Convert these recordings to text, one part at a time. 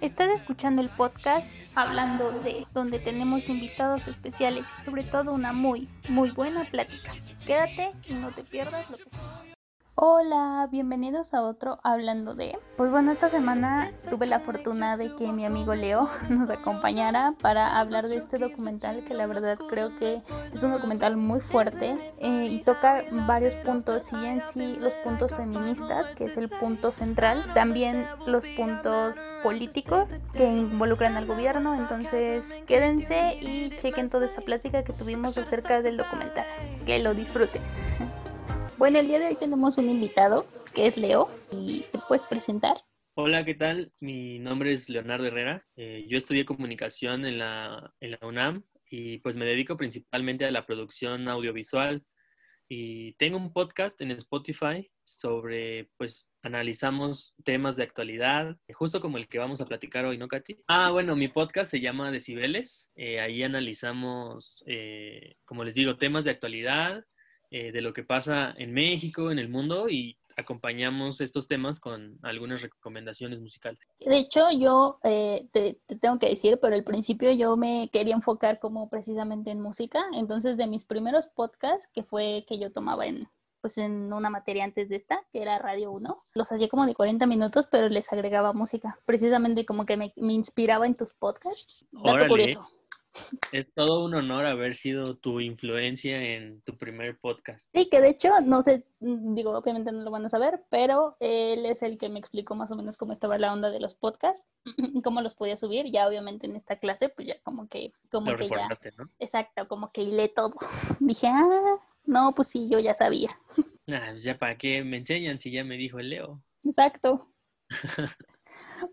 Estás escuchando el podcast Hablando de, donde tenemos invitados especiales y sobre todo una muy, muy buena plática. Quédate y no te pierdas lo que sigue. Hola, bienvenidos a otro Hablando de. Pues bueno, esta semana tuve la fortuna de que mi amigo Leo nos acompañara para hablar de este documental que la verdad creo que es un documental muy fuerte eh, y toca varios puntos y en sí los puntos feministas, que es el punto central, también los puntos políticos que involucran al gobierno, entonces quédense y chequen toda esta plática que tuvimos acerca del documental. Que lo disfruten. Bueno, el día de hoy tenemos un invitado que es Leo y te puedes presentar. Hola, ¿qué tal? Mi nombre es Leonardo Herrera. Eh, yo estudié comunicación en la, en la UNAM y pues me dedico principalmente a la producción audiovisual y tengo un podcast en Spotify sobre, pues, analizamos temas de actualidad, justo como el que vamos a platicar hoy, ¿no, Katy? Ah, bueno, mi podcast se llama Decibeles. Eh, ahí analizamos, eh, como les digo, temas de actualidad, eh, de lo que pasa en México, en el mundo y acompañamos estos temas con algunas recomendaciones musicales. De hecho, yo eh, te, tengo que decir, pero al principio yo me quería enfocar como precisamente en música, entonces de mis primeros podcasts, que fue que yo tomaba en pues en una materia antes de esta, que era Radio 1, los hacía como de 40 minutos, pero les agregaba música, precisamente como que me, me inspiraba en tus podcasts. Dato curioso. Es todo un honor haber sido tu influencia en tu primer podcast. Sí, que de hecho, no sé, mm, digo, obviamente no lo van a saber, pero él es el que me explicó más o menos cómo estaba la onda de los podcasts cómo los podía subir. Ya obviamente en esta clase, pues ya como que, como que ya, ¿no? exacto, como que hilé todo. Dije, ah, no, pues sí, yo ya sabía. Ah, pues ya para qué me enseñan si ya me dijo el Leo. Exacto.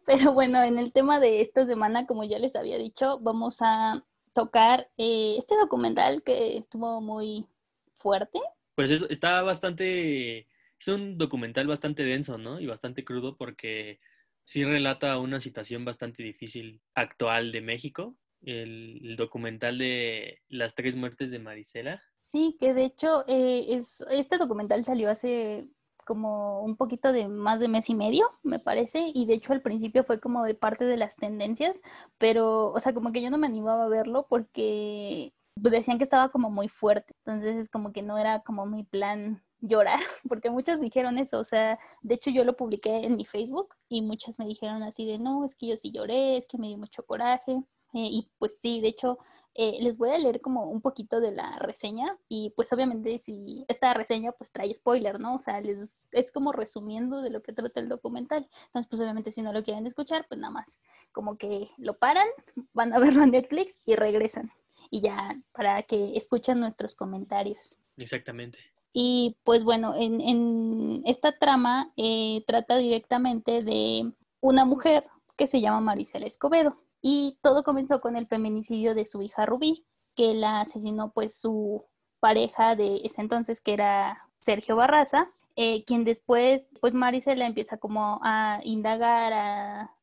Pero bueno, en el tema de esta semana, como ya les había dicho, vamos a tocar eh, este documental que estuvo muy fuerte. Pues está bastante, es un documental bastante denso, ¿no? Y bastante crudo porque sí relata una situación bastante difícil actual de México. El, documental de las tres muertes de Marisela. Sí, que de hecho eh, es, este documental salió hace como un poquito de más de mes y medio, me parece, y de hecho al principio fue como de parte de las tendencias, pero, o sea, como que yo no me animaba a verlo porque decían que estaba como muy fuerte, entonces es como que no era como mi plan llorar, porque muchos dijeron eso, o sea, de hecho yo lo publiqué en mi Facebook y muchas me dijeron así de, no, es que yo sí lloré, es que me dio mucho coraje, eh, y pues sí, de hecho eh, les voy a leer como un poquito de la reseña y pues obviamente si esta reseña pues trae spoiler, ¿no? O sea, les, es como resumiendo de lo que trata el documental. Entonces pues obviamente si no lo quieren escuchar pues nada más como que lo paran, van a verlo en Netflix y regresan. Y ya para que escuchen nuestros comentarios. Exactamente. Y pues bueno, en, en esta trama eh, trata directamente de una mujer que se llama Marisela Escobedo. Y todo comenzó con el feminicidio de su hija Rubí, que la asesinó pues su pareja de ese entonces, que era Sergio Barraza, eh, quien después, pues Marisela empieza como a indagar,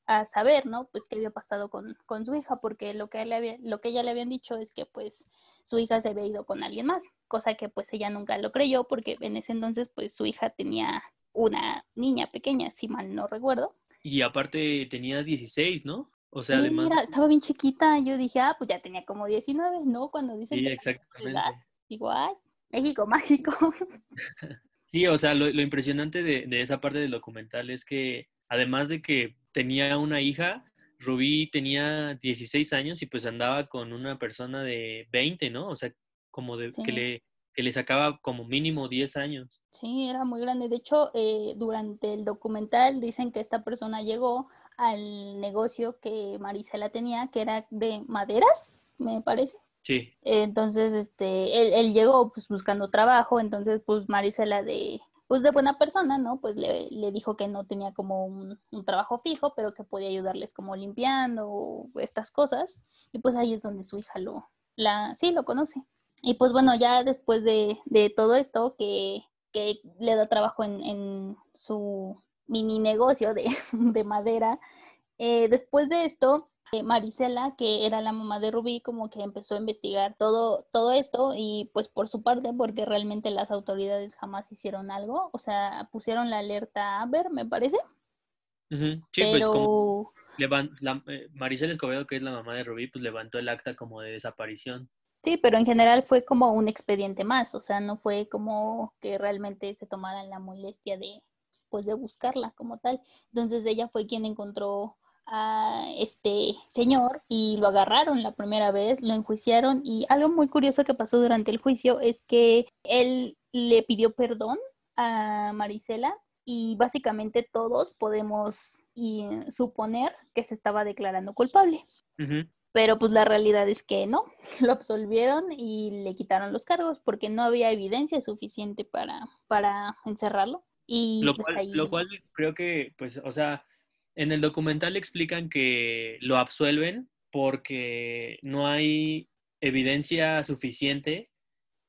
a, saber, ¿no? Pues qué había pasado con, con su hija, porque lo que, le había, lo que ella le habían dicho es que pues su hija se había ido con alguien más, cosa que pues ella nunca lo creyó, porque en ese entonces pues su hija tenía una niña pequeña, si mal no recuerdo. Y aparte tenía 16, ¿no? O sea, además. Mira, estaba bien chiquita. Yo dije, ah, pues ya tenía como 19, ¿no? Cuando dicen sí, exactamente. igual, México mágico. sí, o sea, lo, impresionante de, de, esa parte del documental es que, además de que tenía una hija, Rubí tenía 16 años y pues andaba con una persona de 20, ¿no? O sea, como de que le que le sacaba como mínimo 10 años. Sí, era muy grande. De hecho, eh, durante el documental dicen que esta persona llegó al negocio que Marisela tenía, que era de maderas, me parece. Sí. Entonces, este, él, llegó pues buscando trabajo, entonces pues Marisela de, pues de buena persona, ¿no? Pues le, le dijo que no tenía como un, trabajo fijo, pero que podía ayudarles como limpiando estas cosas. Y pues ahí es donde su hija lo, la, sí, lo conoce. Y pues bueno, ya después de, de todo esto, que, que, le da trabajo en, en su mini negocio de, de madera. Eh, después de esto, eh, Marisela, que era la mamá de Rubí, como que empezó a investigar todo, todo esto y pues por su parte, porque realmente las autoridades jamás hicieron algo, o sea, pusieron la alerta a ver, me parece. Sí, pues, pero... Pues eh, Maricel Escobedo, que es la mamá de Rubí, pues levantó el acta como de desaparición. Sí, pero en general fue como un expediente más, o sea, no fue como que realmente se tomaran la molestia de, pues, de buscarla como tal. Entonces ella fue quien encontró a este señor y lo agarraron la primera vez, lo enjuiciaron y algo muy curioso que pasó durante el juicio es que él le pidió perdón a Marisela y básicamente todos podemos suponer que se estaba declarando culpable. Pero pues la realidad es que no, lo absolvieron y le quitaron los cargos porque no había evidencia suficiente para, para encerrarlo. Y lo, pues, cual, lo cual creo que, pues, o sea, en el documental explican que lo absuelven porque no hay evidencia suficiente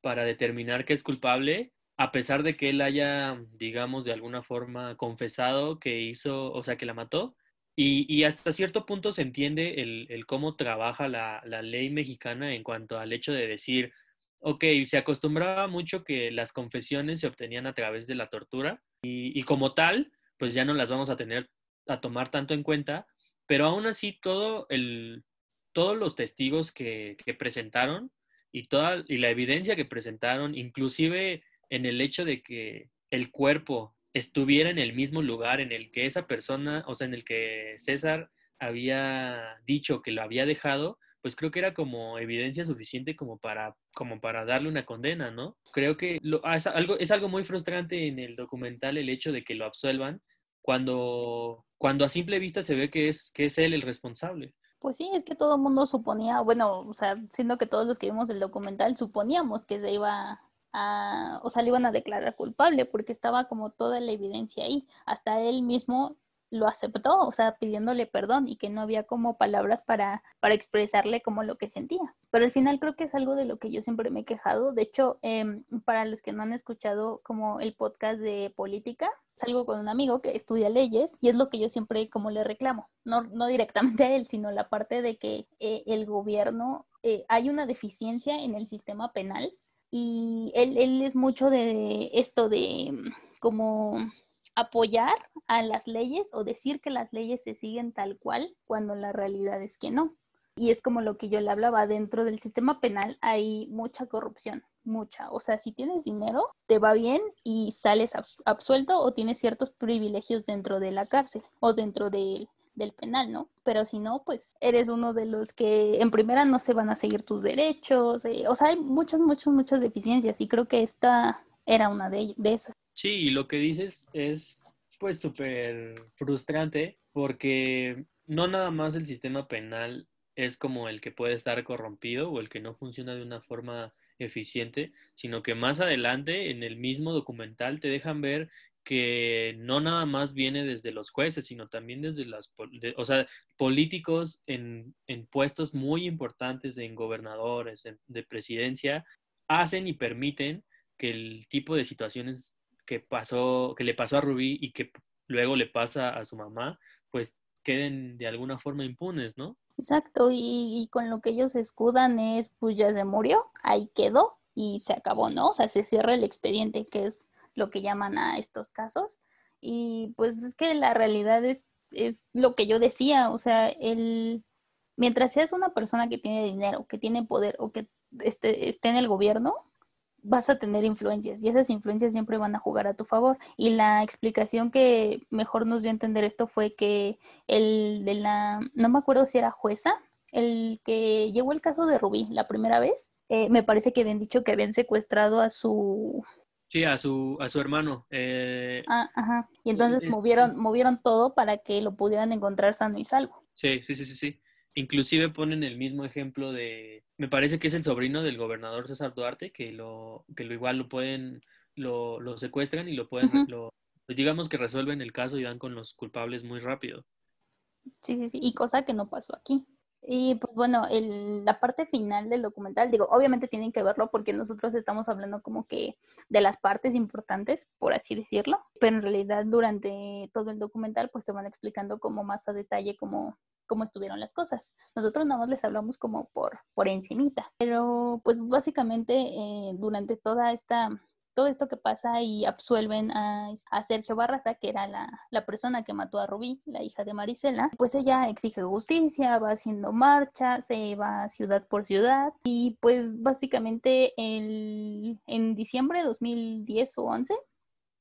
para determinar que es culpable, a pesar de que él haya, digamos, de alguna forma confesado que hizo, o sea, que la mató, y, hasta cierto punto se entiende el, cómo trabaja la, ley mexicana en cuanto al hecho de decir, ok, se acostumbraba mucho que las confesiones se obtenían a través de la tortura y, como tal, pues ya no las vamos a tener a tomar tanto en cuenta, pero aún así todo el, todos los testigos que, que presentaron y toda y la evidencia que presentaron, inclusive en el hecho de que el cuerpo estuviera en el mismo lugar en el que esa persona, o sea, en el que César había dicho que lo había dejado, pues creo que era como evidencia suficiente como para, como para darle una condena, ¿no? Creo que lo, ah, es, algo, es algo muy frustrante en el documental el hecho de que lo absuelvan cuando, cuando a simple vista se ve que es, que es él el responsable. Pues sí, es que todo el mundo suponía, bueno, o sea, siendo que todos los que vimos el documental suponíamos que se iba o sea, le iban a declarar culpable porque estaba como toda la evidencia ahí. Hasta él mismo lo aceptó, o sea, pidiéndole perdón y que no había como palabras para, para expresarle como lo que sentía. Pero al final creo que es algo de lo que yo siempre me he quejado. De hecho, em, para los que no han escuchado como el podcast de política, salgo con un amigo que estudia leyes y es lo que yo siempre como le reclamo, no, no directamente a él, sino la parte de que eh, el gobierno, eh, hay una deficiencia en el sistema penal y él, él es mucho de esto de mm, como apoyar a las leyes o decir que las leyes se siguen tal cual cuando la realidad es que no. Y es como lo que yo le hablaba, dentro del sistema penal hay mucha corrupción, mucha. O sea, si tienes dinero, te va bien y sales absuelto o tienes ciertos privilegios dentro de la cárcel o dentro de del penal, ¿no? Pero si no, pues eres uno de los que en primera no se van a seguir tus derechos, eh, o sea, hay muchas, muchas, muchas deficiencias y creo que esta era una de, de esas. Sí, y lo que dices es pues súper frustrante porque no nada más el sistema penal es como el que puede estar corrompido o el que no funciona de una forma eficiente, sino que más adelante en el mismo documental te dejan ver que no nada más viene desde los jueces, sino también desde las, o sea, políticos en, en, puestos muy importantes, en gobernadores, de presidencia, hacen y permiten que el tipo de situaciones que pasó, que le pasó a Rubí y que luego le pasa a su mamá, pues queden de alguna forma impunes, ¿no? Exacto, y, y con lo que ellos escudan es, pues ya se murió, ahí quedó y se acabó, ¿no? O sea, se cierra el expediente, que es lo que llaman a estos casos. Y pues es que la realidad es, es lo que yo decía, o sea, el, mientras seas una persona que tiene dinero, que tiene poder o que esté, esté en el gobierno, vas a tener influencias y esas influencias siempre van a jugar a tu favor. Y la explicación que mejor nos dio a entender esto fue que el de la, no me acuerdo si era jueza, el que llevó el caso de Rubí la primera vez, eh, me parece que habían dicho que habían secuestrado a su Sí, a su, a su hermano. Eh, ah, ajá. Y entonces movieron, movieron todo para que lo pudieran encontrar sano y salvo. Sí, sí, sí, sí, sí. Inclusive ponen el mismo ejemplo de, me parece que es el sobrino del gobernador César Duarte, que lo, que lo igual lo pueden, lo, lo secuestran y lo pueden, lo, digamos que resuelven el caso y dan con los culpables muy rápido. Sí, sí, sí, y cosa que no pasó aquí. Y pues bueno, el, la parte final del documental, digo, obviamente tienen que verlo porque nosotros estamos hablando como que de las partes importantes, por así decirlo, pero en realidad durante todo el documental pues te van explicando como más a detalle cómo, cómo estuvieron las cosas. Nosotros nada más les hablamos como por, por encimita, pero pues básicamente eh, durante toda esta todo esto que pasa y absuelven a, Sergio Barraza, que era la, la, persona que mató a Rubí, la hija de Marisela, pues ella exige justicia, va haciendo marcha, se va ciudad por ciudad y pues básicamente el, en diciembre de 2010 o 11,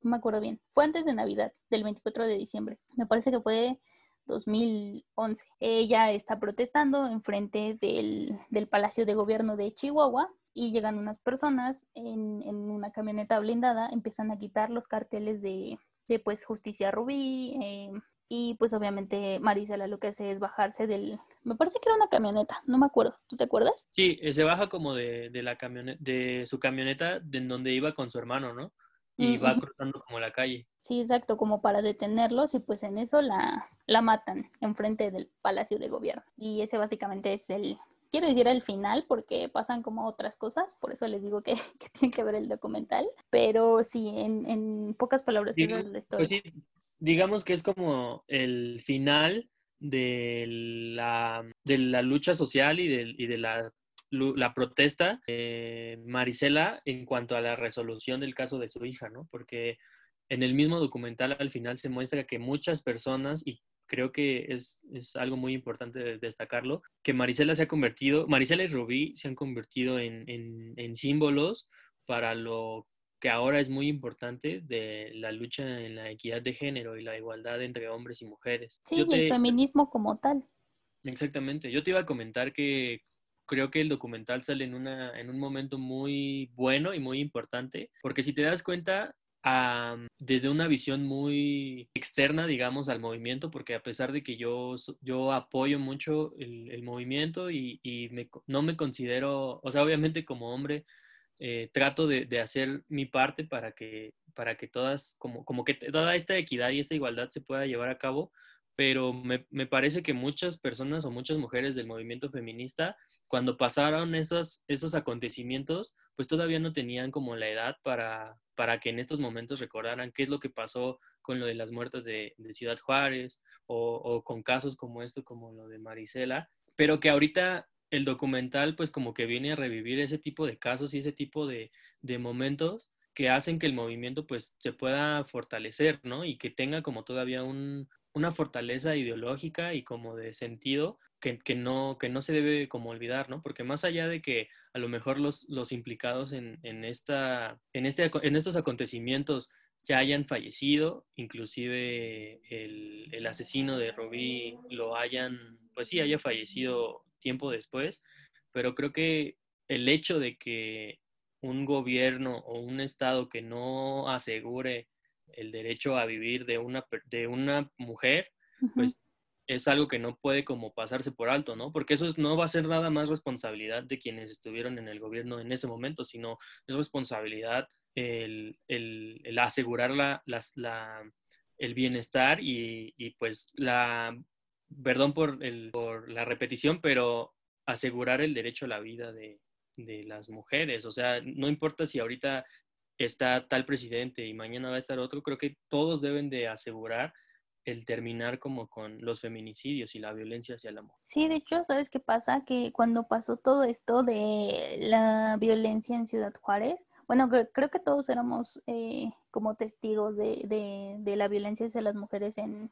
no me acuerdo bien, fue antes de Navidad, del 24 de diciembre, me parece que fue 2011. Ella está protestando enfrente del, del Palacio de Gobierno de Chihuahua y llegan unas personas en, en, una camioneta blindada, empiezan a quitar los carteles de, de pues Justicia Rubí eh, y pues obviamente Marisela lo que hace es bajarse del, me parece que era una camioneta, no me acuerdo, ¿tú te acuerdas? Sí, eh, se baja como de, de la camioneta, de su camioneta de en donde iba con su hermano, ¿no? Y va cruzando como la calle. Sí, exacto, como para detenerlos y pues en eso la, la matan enfrente del Palacio de Gobierno. Y ese básicamente es el, quiero decir el final porque pasan como otras cosas, por eso les digo que, que tienen que ver el documental, pero sí, en, en pocas palabras, es la historia. Pues sí, digamos que es como el final de la, de la lucha social y de, y de la, la protesta de Marisela en cuanto a la resolución del caso de su hija, ¿no? Porque en el mismo documental al final se muestra que muchas personas, y creo que es, es algo muy importante destacarlo, que Marisela se ha convertido, Marisela y Rubí se han convertido en, en, en símbolos para lo que ahora es muy importante de la lucha en la equidad de género y la igualdad entre hombres y mujeres. Sí, y el feminismo como tal. Exactamente. Yo te iba a comentar que creo que el documental sale en, una, en un momento muy bueno y muy importante, porque si te das cuenta, desde una visión muy externa, digamos, al movimiento, porque a pesar de que yo, yo apoyo mucho el, movimiento y, no me considero, o sea, obviamente como hombre, eh, trato de, hacer mi parte para que, para que todas, como, como que toda esta equidad y esta igualdad se pueda llevar a cabo, pero me, me, parece que muchas personas o muchas mujeres del movimiento feminista, cuando pasaron esos, esos acontecimientos, pues todavía no tenían como la edad para, para que en estos momentos recordaran qué es lo que pasó con lo de las muertas de, Ciudad Juárez o, con casos como esto, como lo de Marisela, pero que ahorita el documental pues como que viene a revivir ese tipo de casos y ese tipo de, momentos que hacen que el movimiento pues se pueda fortalecer, ¿no? Y que tenga como todavía una fortaleza ideológica y como de sentido que, no, que no se debe como olvidar, ¿no? Porque más allá de que a lo mejor los, los implicados en, en, esta, en, este, en estos acontecimientos ya hayan fallecido, inclusive el, el asesino de Robí lo hayan, pues sí, haya fallecido tiempo después, pero creo que el hecho de que un gobierno o un estado que no asegure el derecho a vivir de una, de una mujer, pues es algo que no puede como pasarse por alto, ¿no? Porque eso no va a ser nada más responsabilidad de quienes estuvieron en el gobierno en ese momento, sino es responsabilidad el, el, asegurar la, el bienestar y, y, pues la, perdón por, el, por la repetición, pero asegurar el derecho a la vida de, de las mujeres. O sea, no importa si ahorita está tal presidente y mañana va a estar otro, creo que todos deben de asegurar el terminar como con los feminicidios y la violencia hacia la mujer. Sí, de hecho, ¿sabes qué pasa? Que cuando pasó todo esto de la violencia en Ciudad Juárez, bueno, creo que todos éramos eh, como testigos de, de, de, la violencia hacia las mujeres en,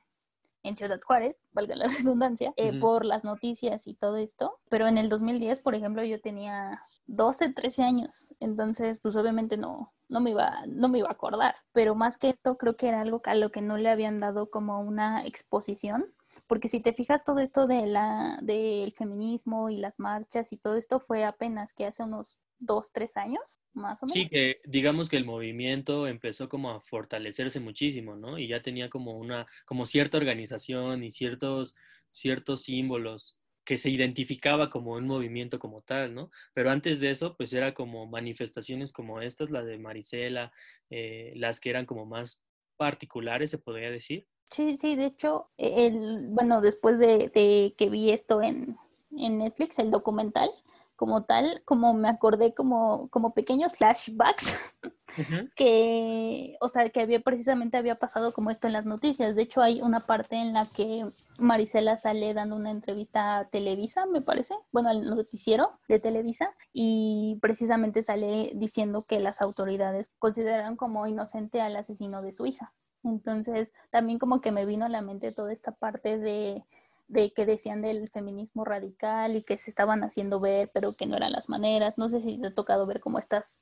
en Ciudad Juárez, valga la redundancia, eh, por las noticias y todo esto. Pero en el 2010, por ejemplo, yo tenía 12, 13 años, entonces pues obviamente no, no me iba, no me iba a acordar. Pero más que esto, creo que era algo a lo que no le habían dado como una exposición. Porque si te fijas, todo esto de la, del feminismo y las marchas y todo esto fue apenas que hace unos dos, tres años, más o menos. Sí, que digamos que el movimiento empezó como a fortalecerse muchísimo, ¿no? Y ya tenía como una, como cierta organización y ciertos, ciertos símbolos que se identificaba como un movimiento como tal, ¿no? Pero antes de eso, pues era como manifestaciones como estas, la de Marisela, eh, las que eran como más particulares, se podría decir. Sí, sí, de hecho, el, bueno, después de, que vi esto en, en Netflix, el documental, como tal, como me acordé como, como pequeños flashbacks que, o sea, que había precisamente había pasado como esto en las noticias. De hecho, hay una parte en la que Marisela sale dando una entrevista a Televisa, me parece, bueno, al noticiero de Televisa, y precisamente sale diciendo que las autoridades consideran como inocente al asesino de su hija. Entonces, también como que me vino a la mente toda esta parte de, de que decían del feminismo radical y que se estaban haciendo ver, pero que no eran las maneras. No sé si te ha tocado ver como estas,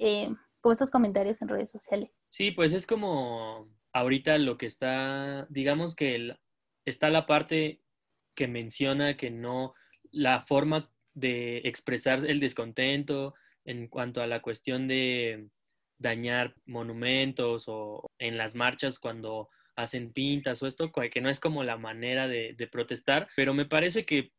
eh, estos comentarios en redes sociales. Sí, pues es como ahorita lo que está, digamos que está la parte que menciona que no, la forma de expresar el descontento en cuanto a la cuestión de dañar monumentos o en las marchas cuando hacen pintas o esto, que no es como la manera de, protestar, pero me parece que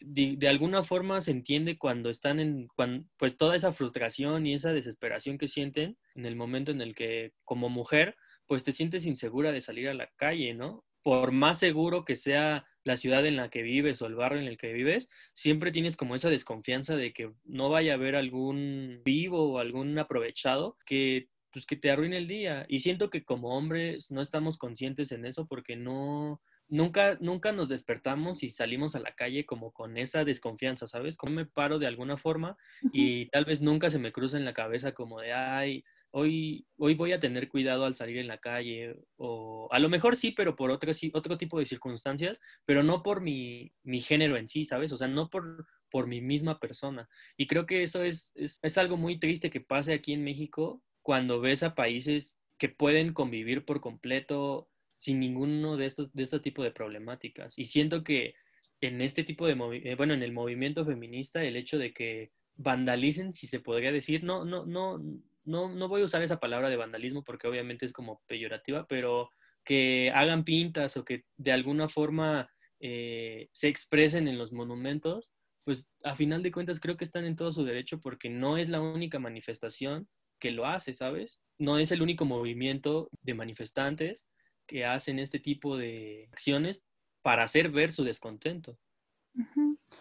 de, alguna forma se entiende cuando están en, pues toda esa frustración y esa desesperación que sienten en el momento en el que como mujer, pues te sientes insegura de salir a la calle, ¿no? por más seguro que sea la ciudad en la que vives o el barrio en el que vives, siempre tienes como esa desconfianza de que no vaya a haber algún vivo o algún aprovechado que pues que te arruine el día. Y siento que como hombres no estamos conscientes en eso porque no, nunca, nunca nos despertamos y salimos a la calle como con esa desconfianza, ¿sabes? Como me paro de alguna forma y tal vez nunca se me cruza en la cabeza como de, ay, hoy, hoy voy a tener cuidado al salir en la calle, o a lo mejor sí, pero por otro, otro tipo de circunstancias, pero no por mi, mi género en sí, ¿sabes? O sea, no por, por mi misma persona. Y creo que eso es, es, es algo muy triste que pase aquí en México cuando ves a países que pueden convivir por completo sin ninguno de estos de este tipo de problemáticas. Y siento que en este tipo de eh, bueno, en el movimiento feminista el hecho de que vandalicen, si se podría decir, no no no no, no voy a usar esa palabra de vandalismo porque obviamente es como peyorativa, pero que hagan pintas o que de alguna forma eh, se expresen en los monumentos, pues a final de cuentas creo que están en todo su derecho porque no es la única manifestación que lo hace, ¿sabes? No es el único movimiento de manifestantes que hacen este tipo de acciones para hacer ver su descontento.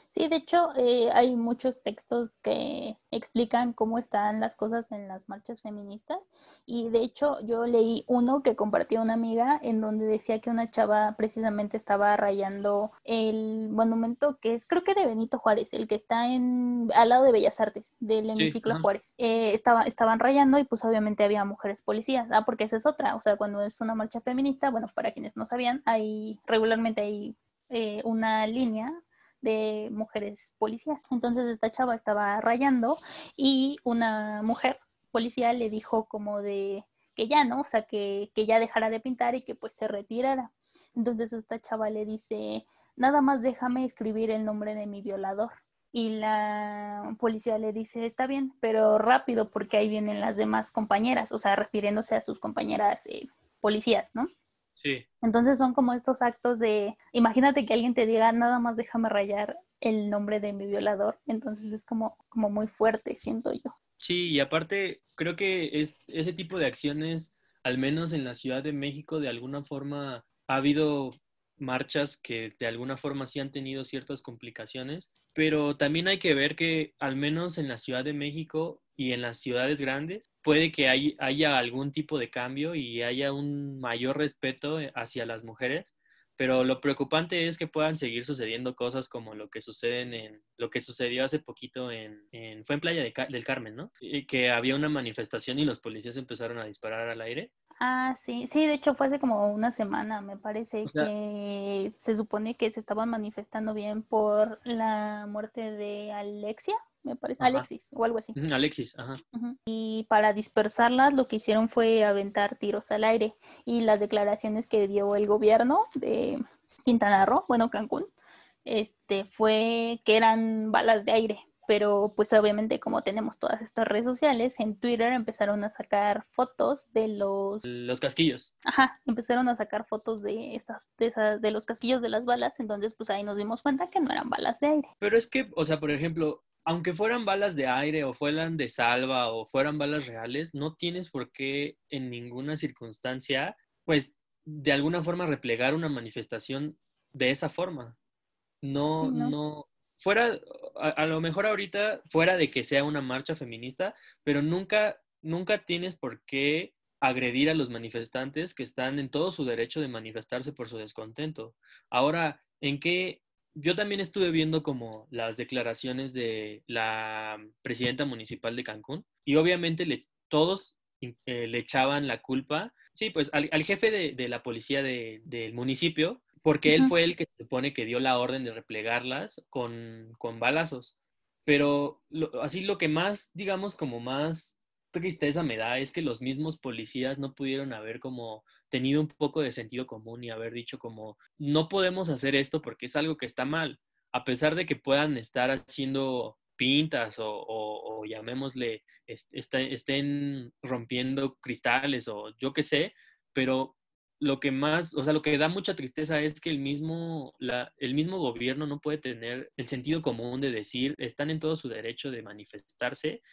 Sí, de hecho, eh, hay muchos textos que explican cómo están las cosas en las marchas feministas. Y de hecho yo leí uno que compartió una amiga en donde decía que una chava precisamente estaba rayando el monumento que es creo que de Benito Juárez, el que está en al lado de Bellas Artes, del hemiciclo Juárez. Eh, estaba, estaban rayando y pues obviamente había mujeres policías, ah, porque esa es otra, o sea, cuando es una marcha feminista, bueno, para quienes no sabían, hay regularmente hay eh, una línea de mujeres policías. Entonces esta chava estaba rayando y una mujer policía le dijo como de que ya no, o sea, que, que ya dejara de pintar y que pues se retirara. Entonces esta chava le dice, nada más déjame escribir el nombre de mi violador. Y la policía le dice, está bien, pero rápido porque ahí vienen las demás compañeras, o sea, refiriéndose a sus compañeras eh, policías, ¿no? Entonces son como estos actos de, imagínate que alguien te diga, nada más déjame rayar el nombre de mi violador, entonces es como, como muy fuerte, siento yo. Sí, y aparte creo que es, ese tipo de acciones, al menos en la Ciudad de México, de alguna forma ha habido marchas que de alguna forma sí han tenido ciertas complicaciones, pero también hay que ver que al menos en la Ciudad de México y en las ciudades grandes puede que haya algún tipo de cambio y haya un mayor respeto eh, hacia las mujeres, pero lo preocupante es que puedan seguir sucediendo cosas como lo que suceden en lo que sucedió hace poquito en, fue en Playa del Carmen, ¿no? que había una manifestación y los policías empezaron a disparar al aire. Ah, sí, sí, de hecho fue hace como una semana, me parece, que se supone que se estaban manifestando bien por la muerte de Alexia, me parece, Alexis o algo así. Alexis, ajá. Y para dispersarlas lo que hicieron fue aventar tiros al aire y las declaraciones que dio el gobierno de Quintana Roo, bueno, Cancún, este fue que eran balas de aire, pero pues obviamente como tenemos todas estas redes sociales, en Twitter empezaron a sacar fotos de los... Los casquillos. Ajá, empezaron a sacar fotos de esas, de esas, de los casquillos de las balas, entonces pues ahí nos dimos cuenta que no eran balas de aire. Pero es que, o sea, por ejemplo, aunque fueran balas de aire o fueran de salva o fueran balas reales, no tienes por qué en ninguna circunstancia, pues, de alguna forma replegar una manifestación de esa forma. No, no, fuera, a, lo mejor ahorita, fuera de que sea una marcha feminista, pero nunca, nunca tienes por qué agredir a los manifestantes que están en todo su derecho de manifestarse por su descontento. Ahora, ¿en qué? Yo también estuve viendo como las declaraciones de la presidenta municipal de Cancún y obviamente le, todos eh, le echaban la culpa, sí, pues al, jefe de, la policía del municipio, porque él fue el que se supone que dio la orden de replegarlas con, con balazos. Pero así lo que más, digamos, como más tristeza me da es que los mismos policías no pudieron haber como tenido un poco de sentido común y haber dicho como no podemos hacer esto porque es algo que está mal, a pesar de que puedan estar haciendo pintas o, llamémosle, estén rompiendo cristales o yo qué sé, pero lo que más, o sea, lo que da mucha tristeza es que el mismo, la, el mismo gobierno no puede tener el sentido común de decir, están en todo su derecho de manifestarse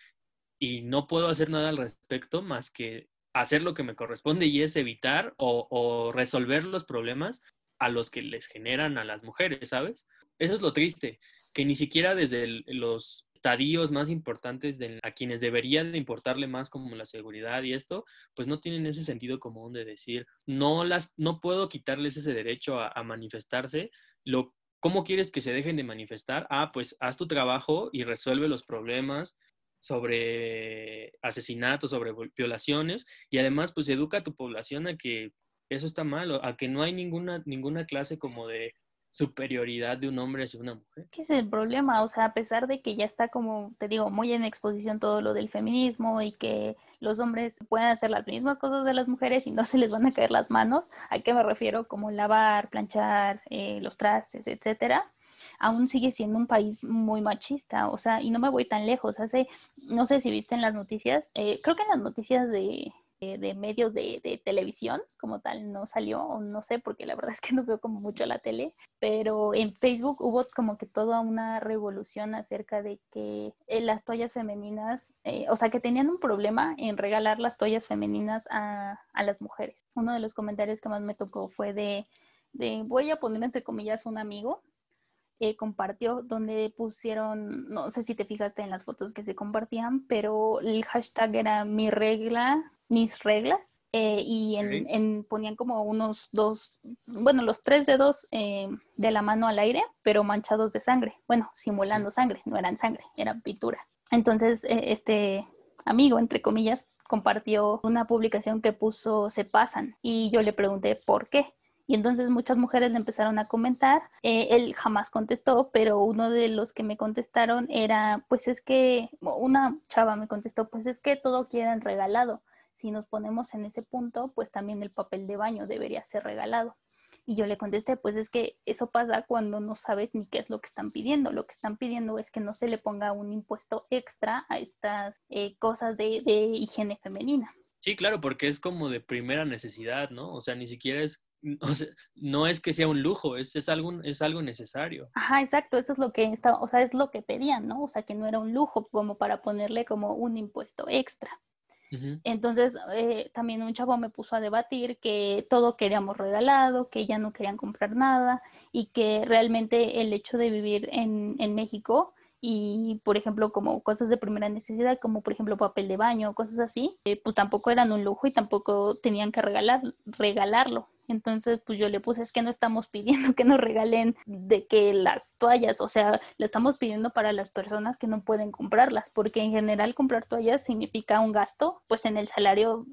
y no puedo hacer nada al respecto más que hacer lo que me corresponde y es evitar o, resolver los problemas a los que les generan a las mujeres, ¿sabes? Eso es lo triste, que ni siquiera desde los estadios más importantes de, a quienes deberían de importarle más como la seguridad y esto, pues no tienen ese sentido común de decir, no, las, no puedo quitarles ese derecho a, manifestarse, lo, ¿cómo quieres que se dejen de manifestar? Ah, pues haz tu trabajo y resuelve los problemas sobre asesinatos, sobre violaciones y además pues educa a tu población a que eso está mal, a que no hay ninguna, ninguna clase como de superioridad de un hombre hacia una mujer. ¿Qué es el problema? O sea, a pesar de que ya está como, te digo, muy en exposición todo lo del feminismo y que los hombres pueden hacer las mismas cosas de las mujeres y no se les van a caer las manos, ¿a qué me refiero? Como lavar, planchar, eh, los trastes, etcétera aún sigue siendo un país muy machista, o sea, y no me voy tan lejos, hace, no sé si viste en las noticias, eh, creo que en las noticias de, eh, de medios de, televisión como tal no salió, o no sé, porque la verdad es que no veo como mucho la tele, pero en Facebook hubo como que toda una revolución acerca de que eh, las toallas femeninas, eh, o sea, que tenían un problema en regalar las toallas femeninas a, a, las mujeres. Uno de los comentarios que más me tocó fue de, de voy a poner entre comillas un amigo compartió donde pusieron, no sé si te fijaste en las fotos que se compartían, pero el hashtag era mi regla mis reglas eh, y en, ponían como unos dos, bueno, los tres dedos eh, de la mano al aire, pero manchados de sangre, bueno, simulando sangre, no eran sangre, eran pintura. Entonces, eh, este amigo, entre comillas, compartió una publicación que puso se pasan y yo le pregunté por qué. Y entonces muchas mujeres le empezaron a comentar. él jamás contestó, pero uno de los que me contestaron era, pues es que, una chava me contestó, pues es que todo quieren regalado si nos ponemos en ese punto, pues también el papel de baño debería ser regalado. Y yo le contesté, pues es que eso pasa cuando no sabes ni qué es lo que están pidiendo. Lo que están pidiendo es que no se le ponga un impuesto extra a estas eh, cosas de, higiene femenina. Sí, claro, porque es como de primera necesidad, ¿no? O sea, ni siquiera es, no es que sea un lujo, es, es, algo, es algo necesario. Ajá, exacto, eso es lo que está, o sea, es lo que pedían, ¿no? O sea, que no era un lujo como para ponerle como un impuesto extra. Entonces, eh, también un chavo me puso a debatir que todo queríamos regalado, que ya no querían comprar nada y que realmente el hecho de vivir en, en México y, por ejemplo, como cosas de primera necesidad, como por ejemplo papel de baño, cosas así, eh, pues tampoco eran un lujo y tampoco tenían que regalar, regalarlo. Entonces, pues yo le puse, es que no estamos pidiendo que nos regalen de que las toallas, o sea, le estamos pidiendo para las personas que no pueden comprarlas, porque en general comprar toallas significa un gasto, pues en el salario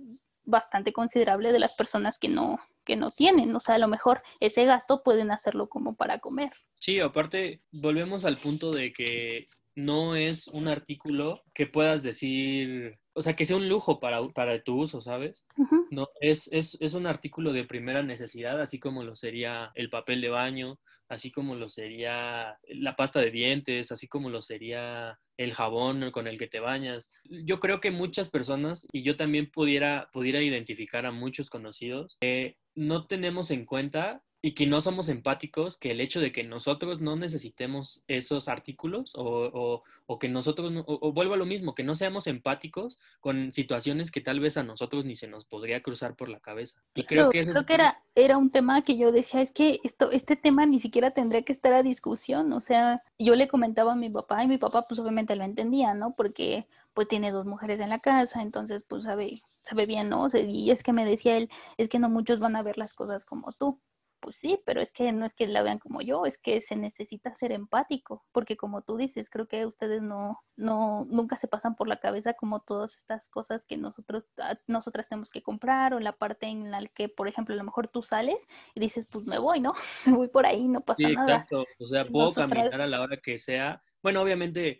bastante considerable de las personas que no que no tienen, o sea, a lo mejor ese gasto pueden hacerlo como para comer. Sí, aparte volvemos al punto de que no es un artículo que puedas decir, o sea, que sea un lujo para, para tu uso, ¿sabes? No, es, es, es, un artículo de primera necesidad, así como lo sería el papel de baño, así como lo sería la pasta de dientes, así como lo sería el jabón con el que te bañas. Yo creo que muchas personas, y yo también pudiera, pudiera identificar a muchos conocidos, que no tenemos en cuenta y que no somos empáticos, que el hecho de que nosotros no necesitemos esos artículos o, o, que nosotros, o, vuelvo a lo mismo, que no seamos empáticos con situaciones que tal vez a nosotros ni se nos podría cruzar por la cabeza. Y creo que, creo que era, era un tema que yo decía, es que esto, este tema ni siquiera tendría que estar a discusión, o sea, yo le comentaba a mi papá y mi papá pues obviamente lo entendía, ¿no? Porque pues tiene dos mujeres en la casa, entonces pues sabe, sabe bien, ¿no? Y es que me decía él, es que no muchos van a ver las cosas como tú pues sí, pero es que no es que la vean como yo, es que se necesita ser empático, porque como tú dices, creo que ustedes no, no, nunca se pasan por la cabeza como todas estas cosas que nosotros, ah, nosotras tenemos que comprar, o la parte en la que, por ejemplo, a lo mejor tú sales y dices, pues me voy, ¿no? me voy por ahí, no pasa sí, nada. Exacto, o sea, puedo caminar a la hora que sea, bueno, obviamente,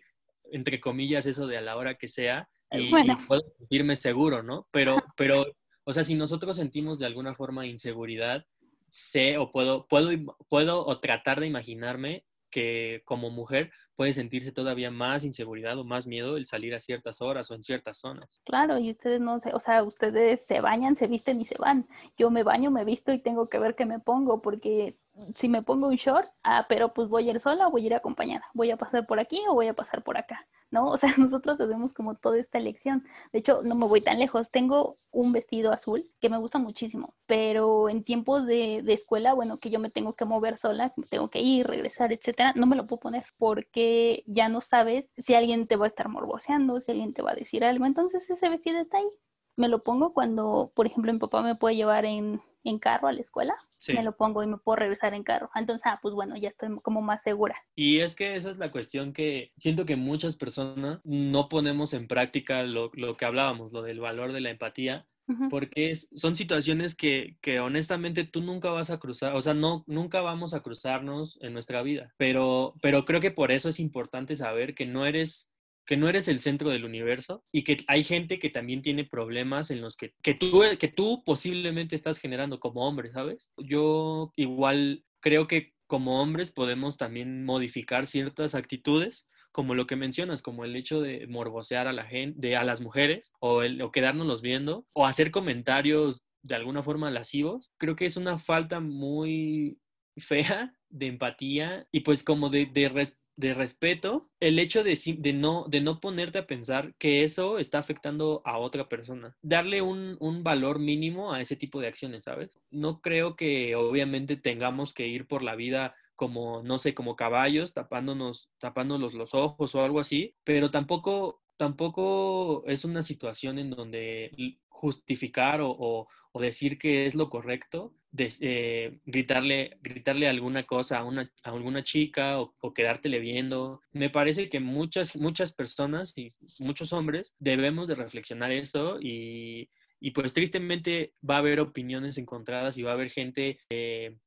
entre comillas, eso de a la hora que sea, eh, y, y puedo sentirme seguro, ¿no? Pero, pero, o sea, si nosotros sentimos de alguna forma inseguridad, sé o puedo, puedo, puedo o tratar de imaginarme que como mujer puede sentirse todavía más inseguridad o más miedo el salir a ciertas horas o en ciertas zonas. Claro, y ustedes no sé, o sea, ustedes se bañan, se visten y se van. Yo me baño, me visto y tengo que ver qué me pongo, porque si me pongo un short, ah, pero pues voy a ir sola o voy a ir acompañada, voy a pasar por aquí o voy a pasar por acá. ¿No? O sea, nosotros hacemos como toda esta elección. De hecho, no me voy tan lejos. Tengo un vestido azul que me gusta muchísimo, pero en tiempos de, de escuela, bueno, que yo me tengo que mover sola, tengo que ir, regresar, etcétera, no me lo puedo poner porque ya no sabes si alguien te va a estar morboseando, si alguien te va a decir algo. Entonces, ese vestido está ahí. Me lo pongo cuando, por ejemplo, mi papá me puede llevar en, en carro a la escuela me lo pongo y me puedo regresar en carro. Entonces, ah, pues bueno, ya estoy como más segura. Y es que esa es la cuestión que siento que muchas personas no ponemos en práctica lo, lo que hablábamos, lo del valor de la empatía, porque son situaciones que, que, honestamente tú nunca vas a cruzar, o sea, no, nunca vamos a cruzarnos en nuestra vida, pero, pero creo que por eso es importante saber que no eres que no eres el centro del universo y que hay gente que también tiene problemas en los que, que, tú, que tú posiblemente estás generando como hombre, ¿sabes? Yo igual creo que como hombres podemos también modificar ciertas actitudes como lo que mencionas, como el hecho de morbosear a la gente, a las mujeres, o, el, o quedárnoslos viendo, o hacer comentarios de alguna forma lascivos, creo que es una falta muy fea de empatía y pues como de, de, de respeto el hecho de, de, no, de no ponerte a pensar que eso está afectando a otra persona. Darle un, un, valor mínimo a ese tipo de acciones, ¿sabes? No creo que obviamente tengamos que ir por la vida como, no sé, como caballos, tapándonos, tapándonos los ojos o algo así, pero tampoco, tampoco es una situación en donde justificar o, o decir que es lo correcto, eh, gritarle, gritarle alguna cosa a, una, a alguna chica o, o, quedártele viendo. Me parece que muchas, muchas personas y muchos hombres debemos de reflexionar eso y y pues tristemente va a haber opiniones encontradas y va a haber gente,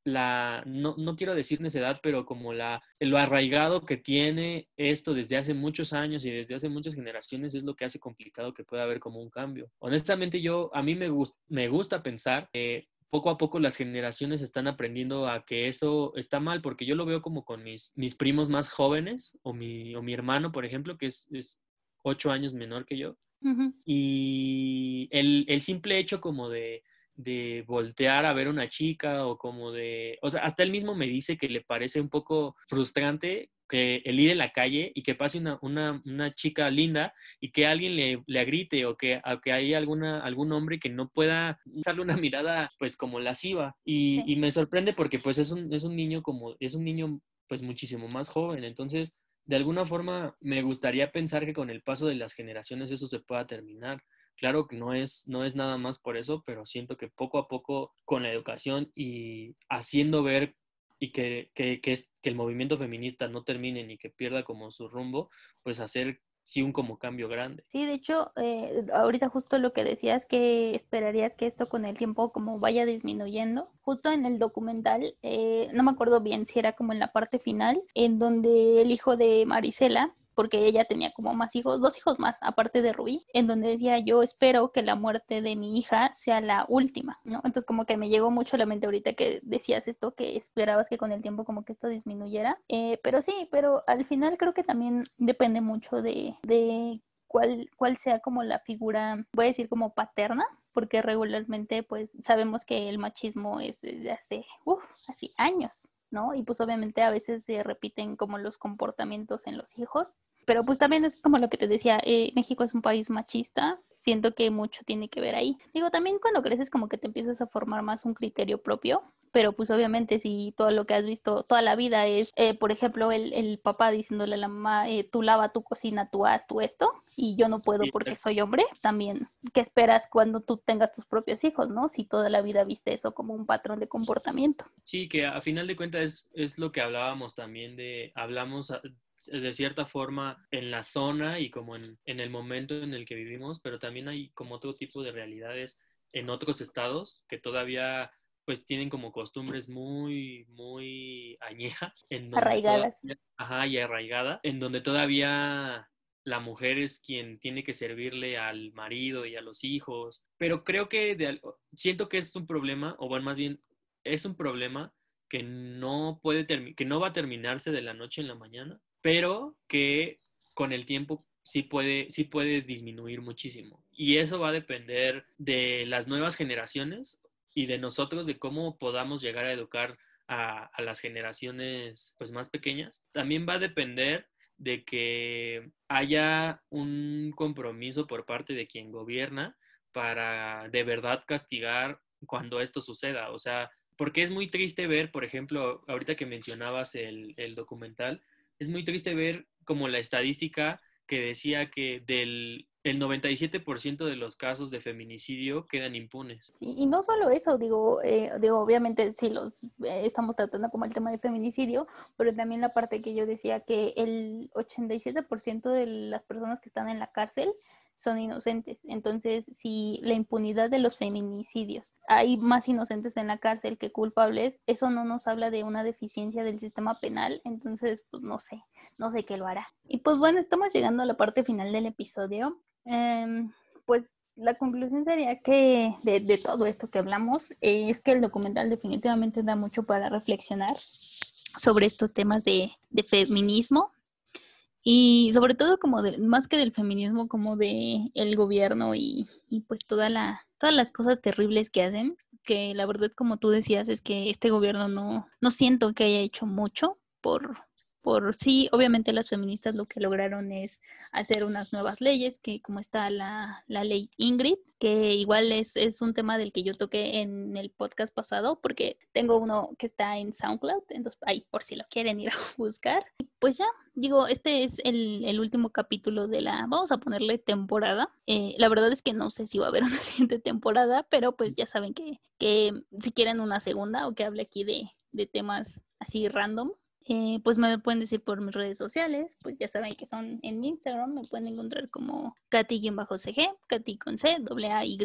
la, no, no, quiero decir necedad, pero como la, lo arraigado que tiene esto desde hace muchos años y desde hace muchas generaciones es lo que hace complicado que pueda haber como un cambio. Honestamente yo, a mí me, me gusta pensar que poco a poco las generaciones están aprendiendo a que eso está mal, porque yo lo veo como con mis, mis primos más jóvenes o mi, o mi hermano, por ejemplo, que es, es ocho años menor que yo y el, el, simple hecho como de, de, voltear a ver una chica o como de, o sea, hasta él mismo me dice que le parece un poco frustrante que el ir en la calle y que pase una, una, una chica linda y que alguien le, le grite o que, o que hay alguna, algún hombre que no pueda darle una mirada pues como lasciva. Y, y me sorprende porque pues es un, es un niño como, es un niño pues muchísimo más joven, entonces de alguna forma me gustaría pensar que con el paso de las generaciones eso se pueda terminar. Claro que no es, no es nada más por eso, pero siento que poco a poco con la educación y haciendo ver y que, que, que, es, que el movimiento feminista no termine ni que pierda como su rumbo, pues hacer sí un como cambio grande. Sí, de hecho, eh, ahorita justo lo que decías que esperarías que esto con el tiempo como vaya disminuyendo. Justo en el documental, eh, no me acuerdo bien si era como en la parte final, en donde el hijo de Marisela porque ella tenía como más hijos, dos hijos más, aparte de Rubí, en donde decía, yo espero que la muerte de mi hija sea la última, ¿no? Entonces como que me llegó mucho a la mente ahorita que decías esto, que esperabas que con el tiempo como que esto disminuyera, eh, pero sí, pero al final creo que también depende mucho de, de cuál, cuál sea como la figura, voy a decir como paterna, porque regularmente pues sabemos que el machismo es desde hace, uff, así años, ¿no? Y pues obviamente a veces se repiten como los comportamientos en los hijos, pero pues también es como lo que te decía, eh, México es un país machista, siento que mucho tiene que ver ahí. Digo, también cuando creces como que te empiezas a formar más un criterio propio, pero pues obviamente si todo lo que has visto toda la vida es, eh, por ejemplo, el, el, papá diciéndole a la mamá, eh, tú lava tu cocina, tú haz tú esto, y yo no puedo porque soy hombre, también, ¿qué esperas cuando tú tengas tus propios hijos, no? Si toda la vida viste eso como un patrón de comportamiento. Sí, que a final de cuentas es, es lo que hablábamos también de, hablamos de cierta forma en la zona y como en, en, el momento en el que vivimos, pero también hay como otro tipo de realidades en otros estados que todavía pues tienen como costumbres muy, muy añejas. En arraigadas. ajá, y arraigada, en donde todavía la mujer es quien tiene que servirle al marido y a los hijos. Pero creo que de, siento que es un problema, o bueno, más bien es un problema que no puede que no va a terminarse de la noche en la mañana, pero que con el tiempo sí puede, sí puede disminuir muchísimo. Y eso va a depender de las nuevas generaciones y de nosotros, de cómo podamos llegar a educar a, las generaciones pues, más pequeñas. También va a depender de que haya un compromiso por parte de quien gobierna para de verdad castigar cuando esto suceda. O sea, porque es muy triste ver, por ejemplo, ahorita que mencionabas el, el documental, es muy triste ver como la estadística que decía que del el 97% de los casos de feminicidio quedan impunes. Y no solo eso, digo, eh, digo obviamente sí los eh, estamos tratando como el tema de feminicidio, pero también la parte que yo decía que el 87% de las personas que están en la cárcel son inocentes. Entonces, si la impunidad de los feminicidios, hay más inocentes en la cárcel que culpables, eso no nos habla de una deficiencia del sistema penal. Entonces, pues no sé, no sé qué lo hará. Y pues bueno, estamos llegando a la parte final del episodio. Em, pues la conclusión sería que de, todo esto que hablamos es que el documental definitivamente da mucho para reflexionar sobre estos temas de feminismo, y sobre todo como más que del feminismo, como de el gobierno y, y, pues toda la, todas las cosas terribles que hacen, que la verdad como tú decías es que este gobierno no, no siento que haya hecho mucho por, por sí, obviamente las feministas lo que lograron es hacer unas nuevas leyes, que como está la, la ley Ingrid, que igual es, es, un tema del que yo toqué en el podcast pasado, porque tengo uno que está en SoundCloud, entonces ahí por si lo quieren ir a buscar. Pues ya, digo, este es el, el último capítulo de la, vamos a ponerle temporada. Eh, la verdad es que no sé si va a haber una siguiente temporada, pero pues ya saben que, que si quieren una segunda o que hable aquí de, de temas así random, eh, pues me pueden decir por mis redes sociales, pues ya saben que son en Instagram, me pueden encontrar como Katy-CG, Katy con C, doble A Y,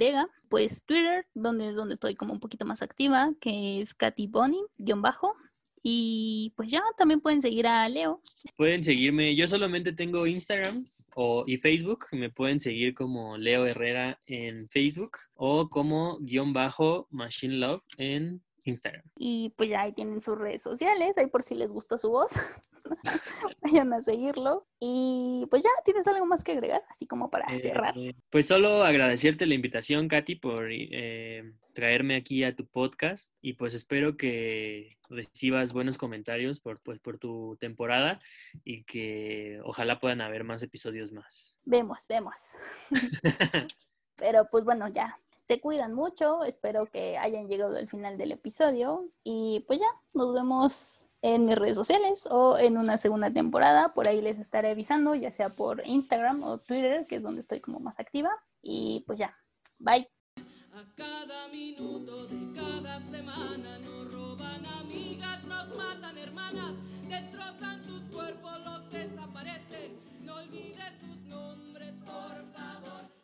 pues Twitter, donde es donde estoy como un poquito más activa, que es Katy Bonnie-bajo, y pues ya también pueden seguir a Leo. Pueden seguirme, yo solamente tengo Instagram o, y Facebook, me pueden seguir como Leo Herrera en Facebook o como guion bajo Machine Love en Instagram. Y pues ya ahí tienen sus redes sociales, ahí por si les gustó su voz, vayan a seguirlo. Y pues ya, ¿tienes algo más que agregar? Así como para eh, cerrar. Pues solo agradecerte la invitación, Katy, por eh, traerme aquí a tu podcast y pues espero que recibas buenos comentarios por, pues, por tu temporada y que ojalá puedan haber más episodios más. Vemos, vemos. Pero pues bueno, ya se cuidan mucho, espero que hayan llegado al final del episodio y pues ya, nos vemos en mis redes sociales o en una segunda temporada, por ahí les estaré avisando, ya sea por Instagram o Twitter, que es donde estoy como más activa y pues ya, bye. A cada minuto de cada semana nos roban amigas, nos matan hermanas, destrozan sus cuerpos, los desaparecen. No olvides sus nombres, por favor.